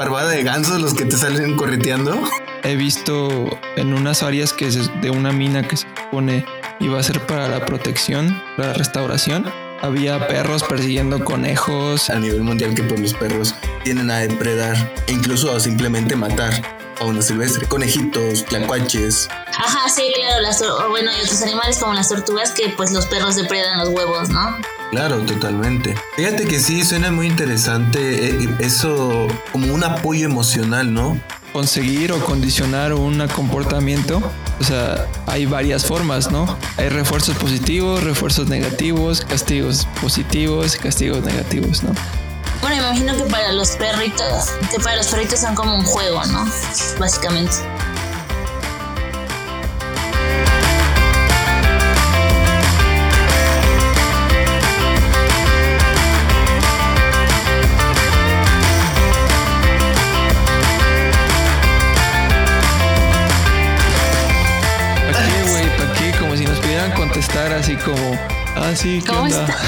parvada de gansos los que te salen correteando? He visto en unas áreas que es de una mina que se pone iba a ser para la protección, la restauración. Había perros persiguiendo conejos. A nivel mundial que pues los perros tienen a depredar e incluso a simplemente matar fauna silvestre, conejitos, tlacuaches. Ajá, sí, claro, las, bueno, y otros animales como las tortugas que pues los perros depredan los huevos, ¿no? Claro, totalmente. Fíjate que sí, suena muy interesante eh, eso como un apoyo emocional, ¿no? Conseguir o condicionar un comportamiento, o sea, hay varias formas, ¿no? Hay refuerzos positivos, refuerzos negativos, castigos positivos, castigos negativos, ¿no? Bueno, imagino que para los perritos, que para los perritos son como un juego, ¿no? Básicamente. Así como, ah, sí, ¿qué ¿Cómo onda? está?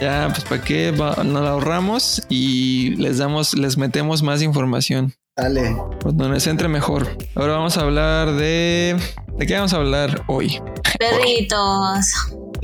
Ya, pues para qué Va- nos la ahorramos y les damos, les metemos más información. Dale. Pues donde les entre mejor. Ahora vamos a hablar de. ¿De qué vamos a hablar hoy? Perritos.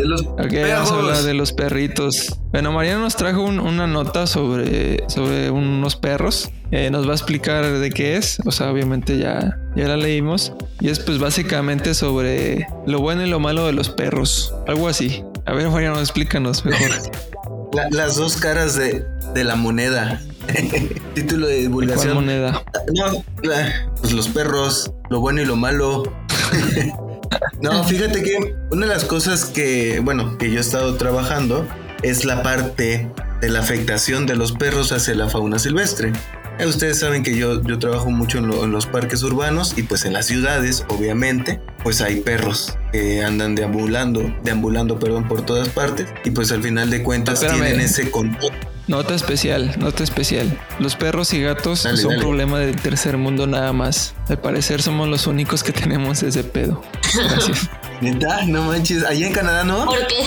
De los Ok, vamos a hablar de los perritos. Bueno, Mariana nos trajo un- una nota sobre, sobre unos perros. Eh, nos va a explicar de qué es. O sea, obviamente ya, ya la leímos. Y es pues básicamente sobre lo bueno y lo malo de los perros. Algo así. A ver, Mariana, explícanos mejor. La- las dos caras de, de la moneda. Título de ¿Cuál divulgación. moneda? No, la- pues los perros, lo bueno y lo malo. no, fíjate que una de las cosas que, bueno, que yo he estado trabajando es la parte de la afectación de los perros hacia la fauna silvestre. Eh, Ustedes saben que yo, yo trabajo mucho en, lo- en los parques urbanos y pues en las ciudades, obviamente, pues hay perros que andan deambulando, deambulando, perdón, por todas partes y pues al final de cuentas Espérame. tienen ese contacto. Nota especial, nota especial. Los perros y gatos Dale, son dale. problema del tercer mundo nada más. Al parecer somos los únicos que tenemos ese pedo. Gracias. Neta, no manches, allá en Canadá no. ¿Por qué?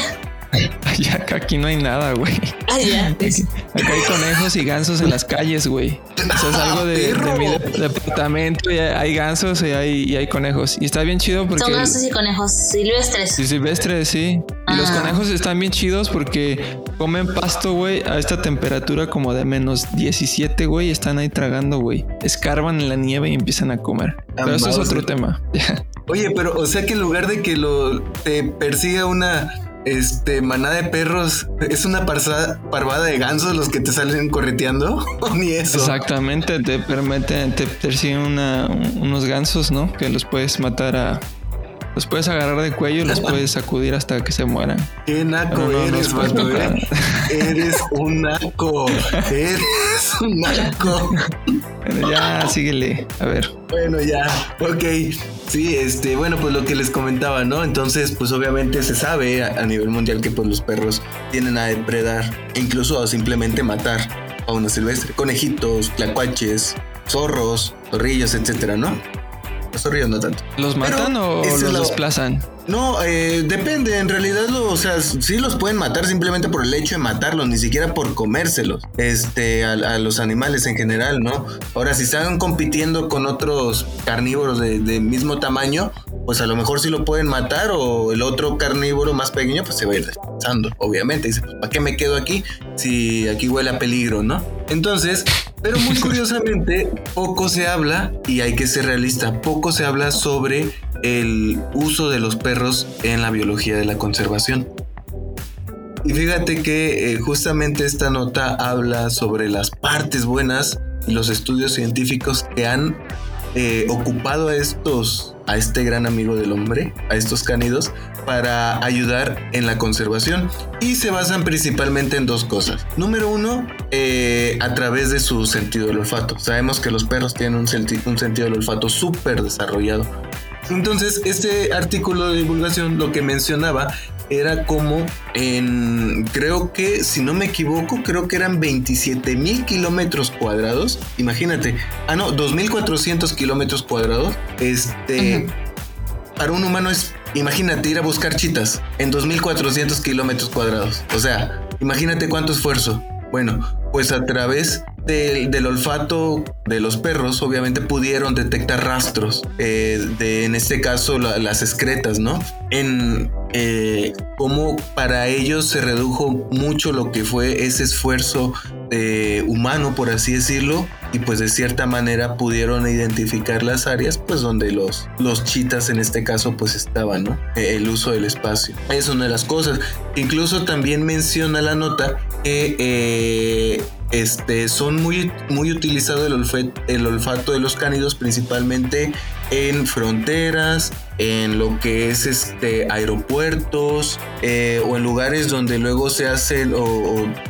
Ya acá aquí no hay nada, güey. Ah, ya. Acá hay conejos y gansos en las calles, güey. O sea, salgo de, de mi de- departamento y hay gansos y hay, y hay conejos. Y está bien chido porque... Son gansos y conejos silvestres. Sí, silvestre, sí. Y los conejos están bien chidos porque comen pasto, güey, a esta temperatura como de menos 17, güey. y Están ahí tragando, güey. Escarban en la nieve y empiezan a comer. Pero eso es otro de- tema. Oye, pero o sea que en lugar de que lo te persiga una este manada de perros, es una parza- parvada de gansos los que te salen correteando, ni eso. Exactamente, te permiten, te persiguen unos gansos, ¿no? Que los puedes matar a... Los puedes agarrar de cuello y los puedes sacudir hasta que se mueran. Qué naco No, no, no eres, tocar. ¿eh? Eres un naco. Eres un naco. Pero ya, síguele. A ver. Bueno, ya, ok. Sí, este, bueno, pues lo que les comentaba, ¿no? Entonces, pues obviamente se sabe a, a nivel mundial que pues los perros tienen a depredar, e incluso a simplemente matar fauna silvestre, conejitos, tlacuaches, zorros, zorrillos, etcétera, ¿no? Tanto. ¿Los matan o los la- desplazan? No, eh, depende, en realidad, lo, o sea, sí los pueden matar simplemente por el hecho de matarlos, ni siquiera por comérselos, este, a, a los animales en general, ¿no? Ahora, si están compitiendo con otros carnívoros de, de mismo tamaño, pues a lo mejor sí lo pueden matar o el otro carnívoro más pequeño, pues se va a ir desplazando, obviamente. Dice, pues, ¿para qué me quedo aquí si aquí huele a peligro, no? Entonces, pero muy curiosamente, poco se habla, y hay que ser realista, poco se habla sobre el uso de los perros en la biología de la conservación. Y fíjate que eh, justamente esta nota habla sobre las partes buenas y los estudios científicos que han eh, ocupado a estos, a este gran amigo del hombre, a estos cánidos, para ayudar en la conservación. Y se basan principalmente en dos cosas. Número uno, eh, a través de su sentido del olfato. Sabemos que los perros tienen un, un sentido del olfato súper desarrollado. Entonces, este artículo de divulgación lo que mencionaba era como en, creo que, si no me equivoco, creo que eran 27 mil kilómetros cuadrados. Imagínate, ah, no, 2400 kilómetros cuadrados. Este, para un humano es, imagínate, ir a buscar chitas en 2400 kilómetros cuadrados. O sea, imagínate cuánto esfuerzo. Bueno, pues a través del, olfato de los perros, obviamente pudieron detectar rastros, eh, de en este caso las excretas, ¿no? En eh, cómo para ellos se redujo mucho lo que fue ese esfuerzo eh, humano, por así decirlo, y pues de cierta manera pudieron identificar las áreas pues donde los, los chitas en este caso pues estaban, ¿no? el uso del espacio. Es una de las cosas. Incluso también menciona la nota que este, son muy, muy utilizados el, el olfato de los cánidos principalmente en fronteras, en lo que es este aeropuertos eh, o en lugares donde luego se hace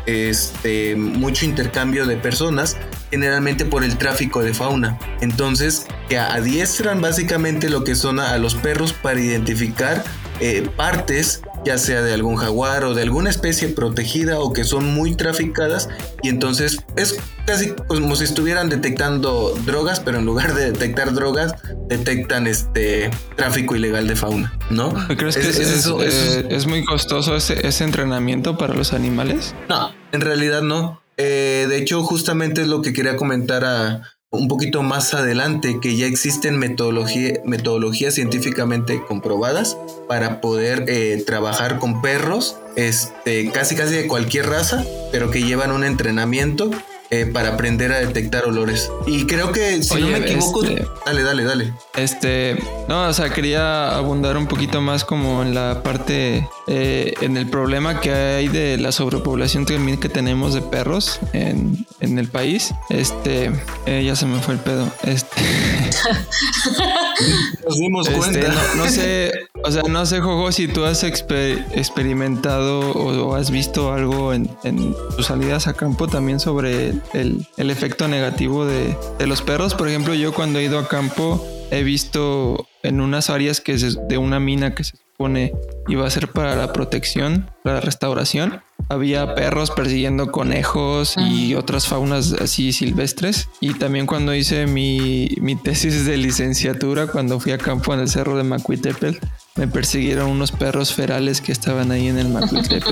este mucho intercambio de personas generalmente por el tráfico de fauna. Entonces que adiestran básicamente lo que son a, los perros para identificar eh, partes ya sea de algún jaguar o de alguna especie protegida o que son muy traficadas y entonces es casi como si estuvieran detectando drogas, pero en lugar de detectar drogas, detectan este tráfico ilegal de fauna, ¿no? ¿Crees que es, eh, es, muy costoso ese, ese, entrenamiento para los animales? No, en realidad no. Eh, de hecho, justamente es lo que quería comentar a, un poquito más adelante que ya existen metodologías científicamente comprobadas para poder eh, trabajar con perros, este, casi casi de cualquier raza, pero que llevan un entrenamiento eh, para aprender a detectar olores. Y creo que, si no me equivoco, este, dale, dale, dale. Este, no, o sea, quería abundar un poquito más como en la parte, eh, en el problema que hay de la sobrepoblación también que tenemos de perros en, en el país. Este, eh, ya se me fue el pedo. Este. Nos dimos este, cuenta. No, sé, o sea, no sé, Jojo, si tú has experimentado o, has visto algo en, en tus salidas a campo también sobre el, efecto negativo de, los perros. Por ejemplo, yo cuando he ido a campo he visto en unas áreas que es de una mina que se supone iba a ser para la protección, para la restauración. Había perros persiguiendo conejos y otras faunas así silvestres. Y también cuando hice mi, mi tesis de licenciatura, cuando fui a campo en el cerro de Macuitepel, me persiguieron unos perros ferales que estaban ahí en el Macuitepec.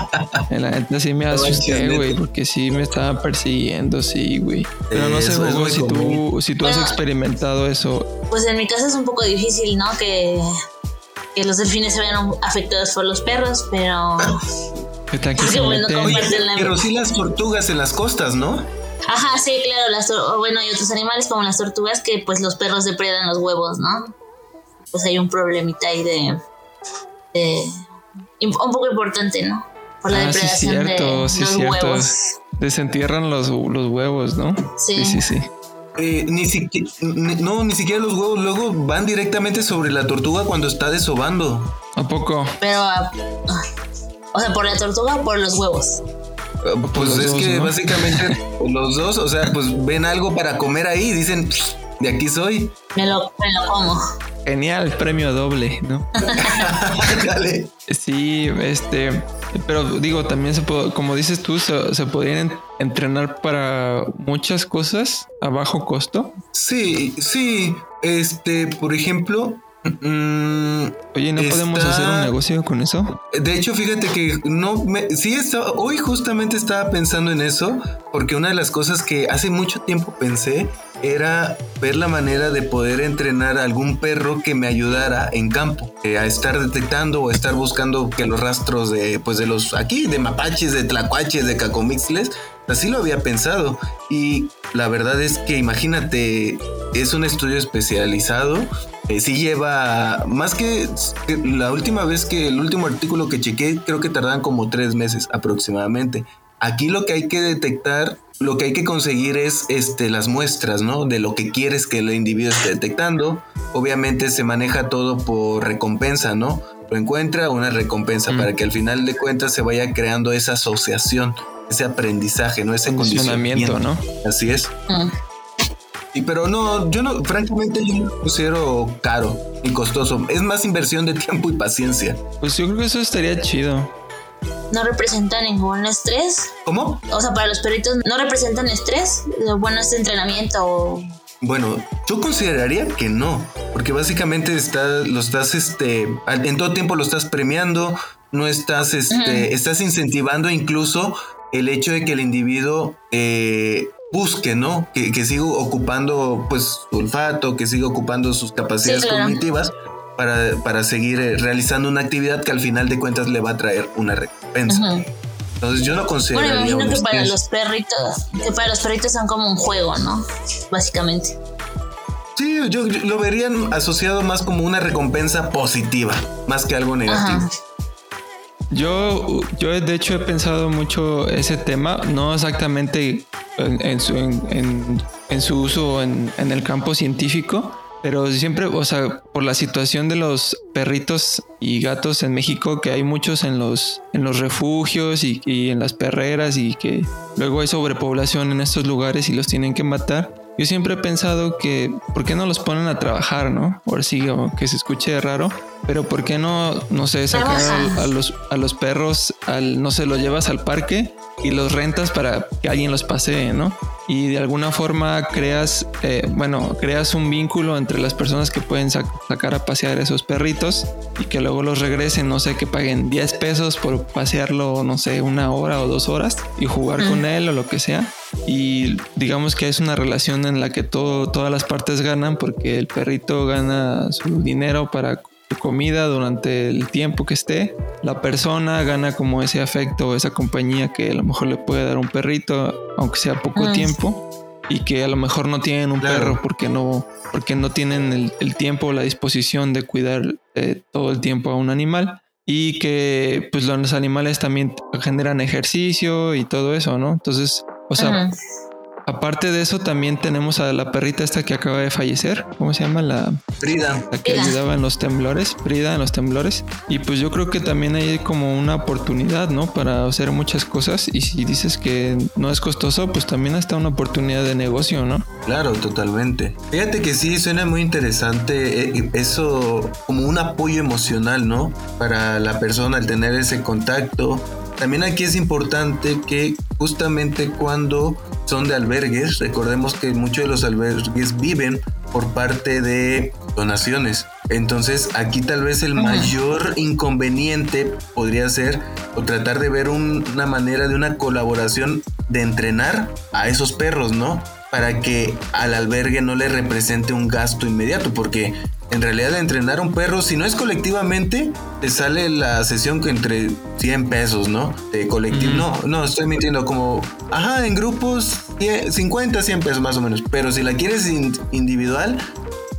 en la gente sí me asusté, güey, porque sí me estaban persiguiendo, sí, güey. Pero no sé, si tú, si tú has experimentado eso. Pues en mi caso es un poco difícil, ¿no? Que, que los delfines se vean afectados por los perros, pero... ¿Qué tal que bueno, pero sí las tortugas en las costas, ¿no? Ajá, sí, claro, las bueno, y otros animales como las tortugas que pues los perros depredan los huevos, ¿no? pues hay un problemita ahí de, un poco importante, ¿no? Por la ah, depredación de los huevos. Desentierran los, los huevos, ¿no? Sí, sí, sí. Eh, ni siquiera, no, ni siquiera los huevos luego van directamente sobre la tortuga cuando está desobando. ¿A poco? Pero, ah, o sea, por la tortuga o por los huevos. Ah, pues es que básicamente los dos, o sea, pues ven algo para comer ahí y dicen, de aquí soy. Me lo, me lo como. Genial, premio doble, ¿no? sí, este, pero digo, también se puede, como dices tú, se, se, podrían entrenar para muchas cosas a bajo costo. Sí, sí, este, por ejemplo, Mm, Oye, ¿no podemos hacer un negocio con eso? De hecho, fíjate que no me. Sí, hoy justamente estaba pensando en eso, porque una de las cosas que hace mucho tiempo pensé era ver la manera de poder entrenar a algún perro que me ayudara en campo, eh, a estar detectando o a estar buscando que los rastros de, pues de los aquí, de mapaches, de tlacuaches, de cacomixles, así lo había pensado. Y la verdad es que imagínate, es un estudio especializado eh, sí lleva más que, la última vez que el último artículo que chequé, creo que tardan como tres meses aproximadamente. Aquí lo que hay que detectar, lo que hay que conseguir es este, las muestras, ¿no? De lo que quieres que el individuo esté detectando. Obviamente se maneja todo por recompensa, ¿no? Lo encuentra una recompensa mm. para que al final de cuentas se vaya creando esa asociación, ese aprendizaje, ¿no? Ese condicionamiento, ¿no? Así es. Mm pero no, yo no, francamente yo no considero caro y costoso. Es más inversión de tiempo y paciencia. Pues yo creo que eso estaría chido. No representa ningún estrés. ¿Cómo? O sea, para los perritos no representan estrés. Bueno, este entrenamiento Bueno, yo consideraría que no, porque básicamente está, lo estás, este, en todo tiempo lo estás premiando, no estás, este, estás incentivando incluso el hecho de que el individuo eh, busque, ¿no? Que, que siga ocupando pues su olfato, que siga ocupando sus capacidades Sí, claro. cognitivas para, para seguir eh, realizando una actividad que al final de cuentas le va a traer una recompensa. Entonces yo no Bueno, consideraría me imagino que para los perritos, que para los perritos son como un juego, ¿no? Básicamente. Sí, yo, yo lo vería asociado más como una recompensa positiva, más que algo negativo. Ajá. Yo, yo de hecho he pensado mucho ese tema, no exactamente en, su, uso en, el campo científico, pero siempre, o sea, por la situación de los perritos y gatos en México, que hay muchos en los, refugios y en las perreras y que luego hay sobrepoblación en estos lugares y los tienen que matar. Yo siempre he pensado que, ¿por qué no los ponen a trabajar, no? Ahora sí, o que se escuche raro, pero ¿por qué no, no sé, sacar a los, a los perros, al, no sé, los llevas al parque y los rentas para que alguien los pasee, ¿no? Y de alguna forma creas, eh, bueno, creas un vínculo entre las personas que pueden sac- sacar a pasear esos perritos y que luego los regresen, no sé, que paguen 10 pesos por pasearlo, no sé, una hora o dos horas y jugar con él o lo que sea. Y digamos que es una relación en la que todo, todas las partes ganan porque el perrito gana su dinero para comida durante el tiempo que esté. La persona gana como ese afecto, esa compañía que a lo mejor le puede dar un perrito, aunque sea poco Mm. tiempo. Y que a lo mejor no tienen un Claro. perro porque no, porque no tienen el, el tiempo o la disposición de cuidar eh, todo el tiempo a un animal. Y que pues los animales también generan ejercicio y todo eso, ¿no? Entonces, o sea, Ujú. Aparte de eso, también tenemos a la perrita esta que acaba de fallecer. ¿Cómo se llama? La, Frida, la que Frida. ayudaba en los temblores, Frida en los temblores. Y pues yo creo que también hay como una oportunidad, ¿no? Para hacer muchas cosas. Y si dices que no es costoso, pues también está una oportunidad de negocio, ¿no? claro, totalmente. Fíjate que sí, suena muy interesante eh, eso como un apoyo emocional, ¿no? Para la persona al tener ese contacto. También aquí es importante que justamente cuando son de albergues, recordemos que muchos de los albergues viven por parte de donaciones. Entonces aquí tal vez el mayor inconveniente podría ser o tratar de ver un- una manera de una colaboración de entrenar a esos perros, ¿no? Para que al albergue no le represente un gasto inmediato, porque en realidad entrenar a un perro, si no es colectivamente, te sale la sesión que entre 100 pesos, ¿no? De colectivo. No, no, estoy mintiendo como, ajá, en grupos 10, 50, 100 pesos más o menos. Pero si la quieres in- individual,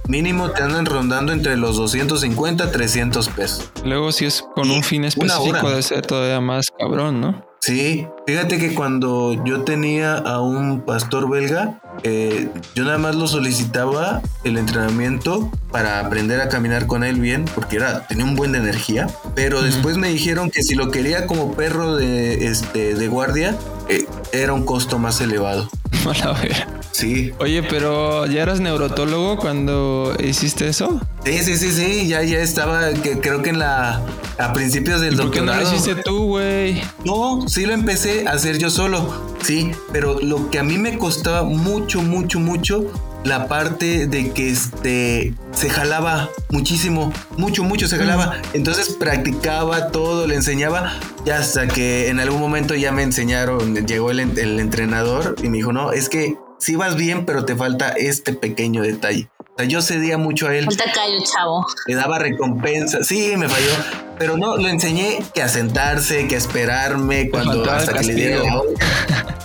mínimo te andan rondando entre los 250, 300 pesos. Luego, si es con Y un fin específico, debe ser todavía más cabrón, ¿no? Sí, fíjate que cuando yo tenía a un pastor belga, eh, yo nada más lo solicitaba el entrenamiento para aprender a caminar con él bien, porque era, tenía un buen de energía, pero después me dijeron que si lo quería como perro de, este, de guardia, eh, era un costo más elevado. A la verga. Sí, Oye, pero ¿ya eras neurotólogo cuando hiciste eso? sí, sí, sí, sí, ya, ya estaba, que, creo que en la, a principios del ¿Y por qué no lo hiciste tú, güey? No, sí lo empecé a hacer yo solo, sí, pero lo que a mí me costaba mucho, mucho, mucho, la parte de que este se jalaba muchísimo, mucho, mucho se jalaba. Entonces practicaba todo, le enseñaba, y hasta que en algún momento ya me enseñaron, llegó el, en- el entrenador y me dijo, no, es que sí vas bien, pero te falta este pequeño detalle. O sea, yo cedía mucho a él Falta callo, chavo. le daba recompensa. Sí, me falló. Pero no, lo enseñé que a sentarse, que a esperarme cuando hasta el que le diera.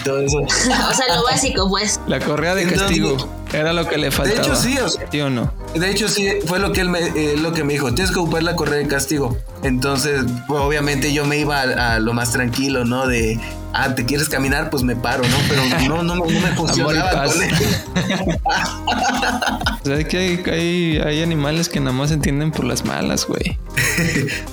Todo eso. O sea, lo básico, pues. La correa de Entonces, castigo era lo que le De faltaba. hecho, sí, o sea, ¿Sí o no? de hecho, sí, fue lo que él me, eh, lo que me dijo. Tienes que ocupar la correa de castigo. Entonces, pues, obviamente yo me iba a, a lo más tranquilo, ¿no? De, ah, ¿te quieres caminar? Pues me paro, ¿no? Pero no, no, no me funcionaba sea, que hay, hay, animales que nada más se entienden por las malas, güey.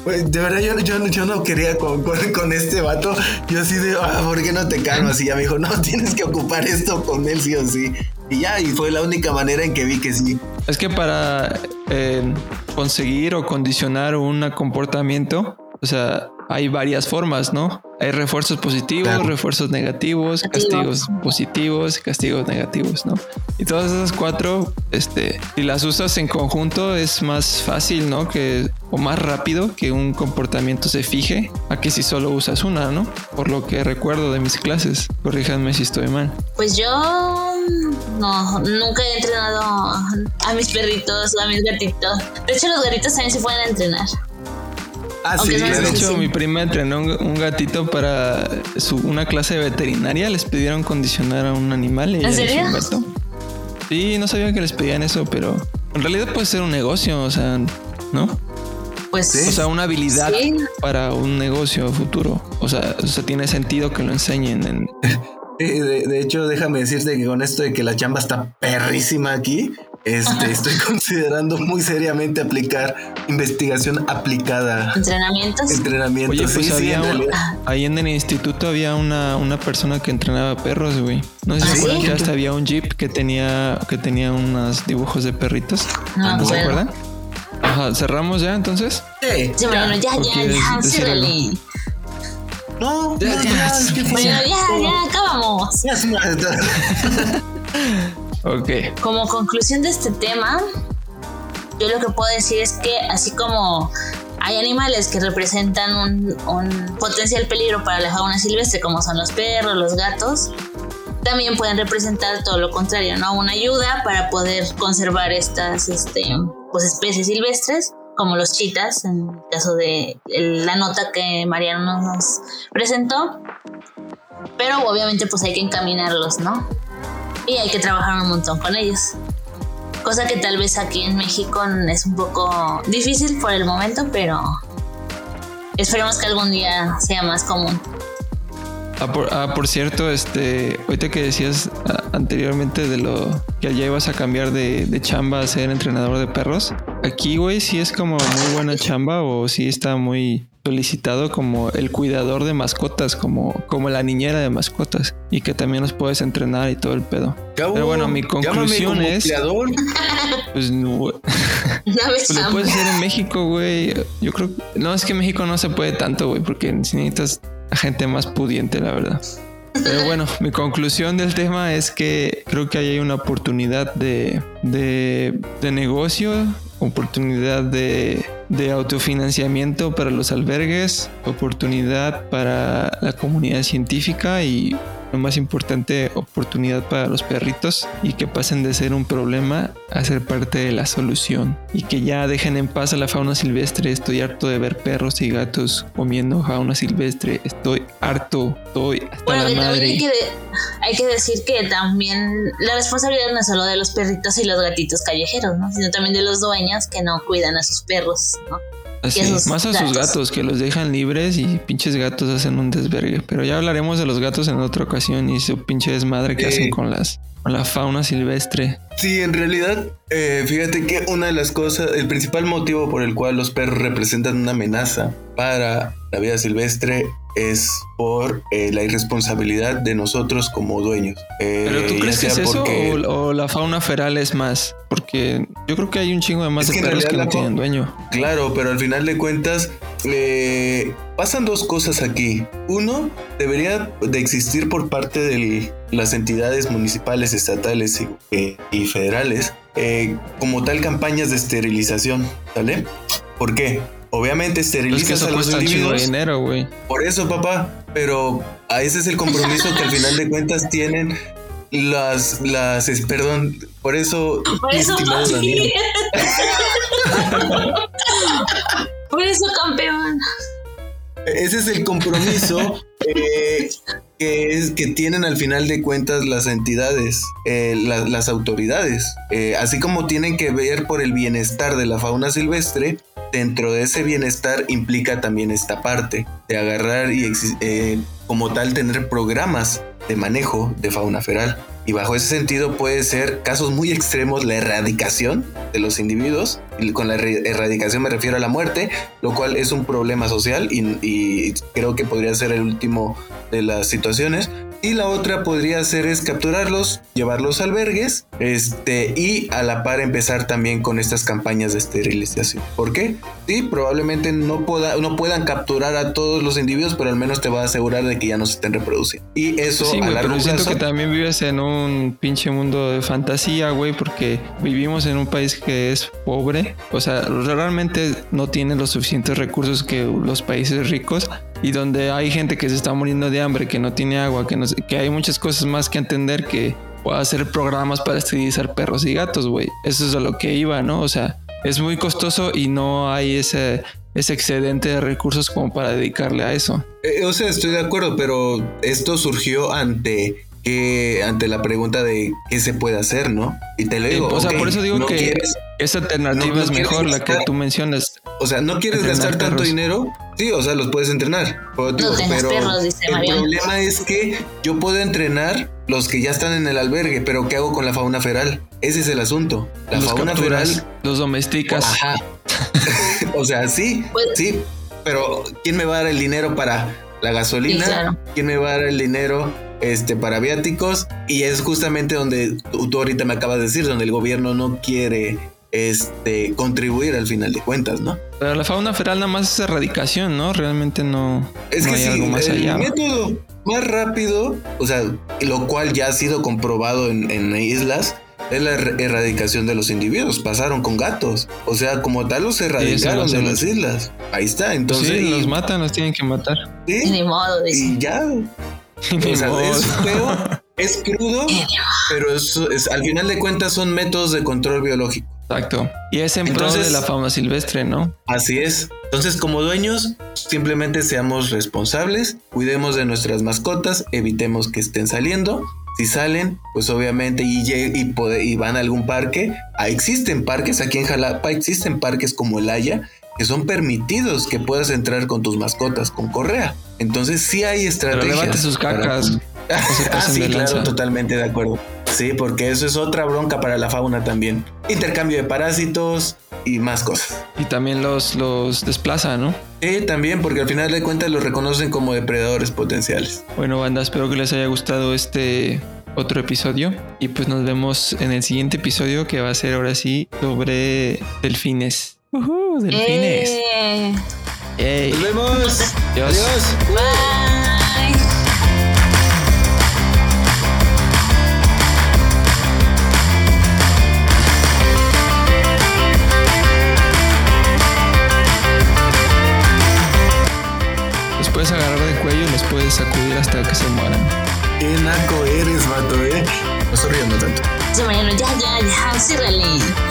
De verdad, yo, yo, yo no quería con, con, con este vato. Yo así de, ah, ¿por qué no te calmas? Y ya me dijo, no, tienes que ocupar esto con él sí o sí. Y ya, y fue la única manera en que vi que sí. Es que para eh, conseguir o condicionar un comportamiento, o sea, hay varias formas, ¿no? Hay refuerzos positivos, refuerzos negativos, castigos positivos, castigos negativos, ¿no? Y todas esas cuatro, este, si las usas en conjunto es más fácil, ¿no? Que o más rápido que un comportamiento se fije a que si solo usas una, ¿no? Por lo que recuerdo de mis clases. Corríjanme si estoy mal. Pues yo no, nunca he entrenado a mis perritos o a mis gatitos. De hecho, los gatitos también se pueden entrenar. Ah, sí, de hecho, mi prima entrenó un, gatito para su, una clase de veterinaria. Les pidieron condicionar a un animal. Y ¿En serio? Sí, no sabía que les pedían eso, pero en realidad puede ser un negocio, o sea, ¿no? Pues, o sea, una habilidad para un negocio futuro. O sea, o sea, tiene sentido que lo enseñen en. De, de, hecho, déjame decirte que con esto de que la chamba está perrísima aquí, este, estoy considerando muy seriamente aplicar investigación aplicada. Entrenamientos. Entrenamientos. Oye, pues había ahí en el instituto había una, una persona que entrenaba perros, güey. No sé si ¿Ah, se acuerdan que hasta había un jeep que tenía, que tenía unos dibujos de perritos. No, ¿No se acuerdan? Ajá, ¿cerramos ya entonces? Sí. ya, ya, ya, ya, ciérrale. No, ya, ya, bueno, ya, ok. Como conclusión de este tema, yo lo que puedo decir es que así como hay animales que representan un, un, potencial peligro para la fauna silvestre, como son los perros, los gatos, también pueden representar todo lo contrario, ¿no? Una ayuda para poder conservar estas este, pues, especies silvestres, como los chitas, en el caso de la nota que Mariano nos presentó. Pero obviamente pues hay que encaminarlos, ¿no? Y hay que trabajar un montón con ellos. Cosa que tal vez aquí en México es un poco difícil por el momento, pero esperemos que algún día sea más común. Ah por, ah, por, cierto, este, ahorita que decías ah, anteriormente de lo que ya ibas a cambiar de, de, chamba a ser entrenador de perros, aquí, güey, sí es como muy buena chamba o sí está muy solicitado como el cuidador de mascotas, como, como la niñera de mascotas y que también los puedes entrenar y todo el pedo. Pero bueno, mi conclusión es... Pues no, pues lo puedes hacer en México, güey. Yo creo... No, es que en México no se puede tanto, güey, porque necesitas gente más pudiente, la verdad. Pero bueno, mi conclusión del tema es que creo que hay una oportunidad de, de, de negocio, oportunidad de, de autofinanciamiento para los albergues, oportunidad para la comunidad científica y lo más importante, oportunidad para los perritos y que pasen de ser un problema a ser parte de la solución y que ya dejen en paz a la fauna silvestre. Estoy harto de ver perros y gatos comiendo fauna silvestre. Estoy harto, estoy hasta bueno, la madre. Hay que, hay que decir que también la responsabilidad no es solo de los perritos y los gatitos callejeros, ¿no? sino también de los dueños que no cuidan a sus perros, ¿no? Así, más a sus gatos. que los dejan libres y pinches gatos hacen un desvergue. Pero ya hablaremos de los gatos en otra ocasión y su pinche desmadre que hacen con las la fauna silvestre. Sí, en realidad, eh, fíjate que una de las cosas, el principal motivo por el cual los perros representan una amenaza para la vida silvestre es por eh, la irresponsabilidad de nosotros como dueños. Eh, ¿Pero tú crees que es eso o, la fauna feral es más? Porque yo creo que hay un chingo de más de perros que no tienen dueño. Claro, pero al final de cuentas eh, pasan dos cosas aquí. Uno, debería de existir por parte de las entidades municipales, estatales y, federales como tal campañas de esterilización, ¿vale? ¿Por qué? Obviamente esterilizas a los individuos. Dinero, güey. Por eso, papá. Pero a ese es el compromiso que al final de cuentas tienen las, las, perdón, por eso, por eso, por eso, campeón. Ese es el compromiso eh, que, es, que tienen al final de cuentas las entidades, eh, las autoridades. Eh, así como tienen que ver por el bienestar de la fauna silvestre, dentro de ese bienestar implica también esta parte de agarrar y como tal tener programas de manejo de fauna feral. Y bajo ese sentido puede ser casos muy extremos la erradicación de los individuos. Y con la erradicación me refiero a la muerte, lo cual es un problema social y, y creo que podría ser el último de las situaciones. Y la otra podría ser es capturarlos, llevarlos a albergues, este, y a la par empezar también con estas campañas de esterilización. ¿Por qué? Sí, probablemente no, pueda, no puedan capturar a todos los individuos, pero al menos te va a asegurar de que ya no se estén reproduciendo. Y eso Sí, a güey, largo pero siento plazo. que también vives en un pinche mundo de fantasía, güey, porque vivimos en un país que es pobre, o sea, realmente no tiene los suficientes recursos que los países ricos y donde hay gente que se está muriendo de hambre, que no tiene agua, que, no sé- que hay muchas cosas más que entender que pueda hacer programas para esterilizar perros y gatos, güey. Eso es a lo que iba, ¿no? O sea, es muy costoso y no hay ese, ese excedente de recursos como para dedicarle a eso. Eh, o sea, estoy de acuerdo, pero esto surgió ante que ante la pregunta de qué se puede hacer, ¿no? Y te lo digo. o sea, por eso digo no que quieres- esa alternativa no- no es mejor, la que tú mencionas. o sea, no quieres Entrenar gastar tanto perros. dinero, sí, o sea, los puedes entrenar. Pero, digo, tengas pero perros, dice el Mariano. problema es que yo puedo entrenar los que ya están en el albergue, pero ¿qué hago con la fauna feral? Ese es el asunto. La los fauna capturas, feral, los domesticas. ajá. o sea, sí, Pues- sí, pero ¿quién me va a dar el dinero para la gasolina? Sí, claro. ¿Quién me va a dar el dinero este, para viáticos? Y es justamente donde tú, tú ahorita me acabas de decir, donde el gobierno no quiere este, contribuir al final de cuentas, ¿no? Pero la fauna feral nada más es erradicación, ¿no? Realmente no, Es no que hay sí, algo más el allá. método más rápido, o sea, lo cual ya ha sido comprobado en, en islas, es la er- erradicación de los individuos. Pasaron con gatos. O sea, como tal los erradicaron de las islas. Ahí está. Entonces, sí, y- los matan, los tienen que matar. sí, ni modo, dice. y ya. Ni O sea, modo. es feo, es crudo, pero eso es, al final de cuentas son métodos de control biológico. Exacto. Y es en pro Entonces- de la fauna silvestre, ¿no? Así es. Entonces, como dueños, simplemente seamos responsables, cuidemos de nuestras mascotas, evitemos que estén saliendo. Si salen, pues obviamente y, y, y van a algún parque, ah, existen parques aquí en Jalapa, existen parques como el Haya que son permitidos que puedas entrar con tus mascotas con correa. Entonces sí hay Pero estrategias. levante sus cacas. ah, sí, claro, lanza. totalmente de acuerdo. Sí, porque eso es otra bronca para la fauna también. Intercambio de parásitos y más cosas. Y también los, los desplaza, ¿no? Sí, también, porque al final de cuentas los reconocen como depredadores potenciales. Bueno, banda, espero que les haya gustado este otro episodio. Y pues nos vemos en el siguiente episodio que va a ser ahora sí sobre delfines. Ujú, delfines. Eh, Nos vemos. Adiós. Adiós. bye. Y sacudir hasta que se mueran. Qué naco eres, vato, eh. No estoy riendo tanto. Mariano, ya, ya, ya, ciérrale.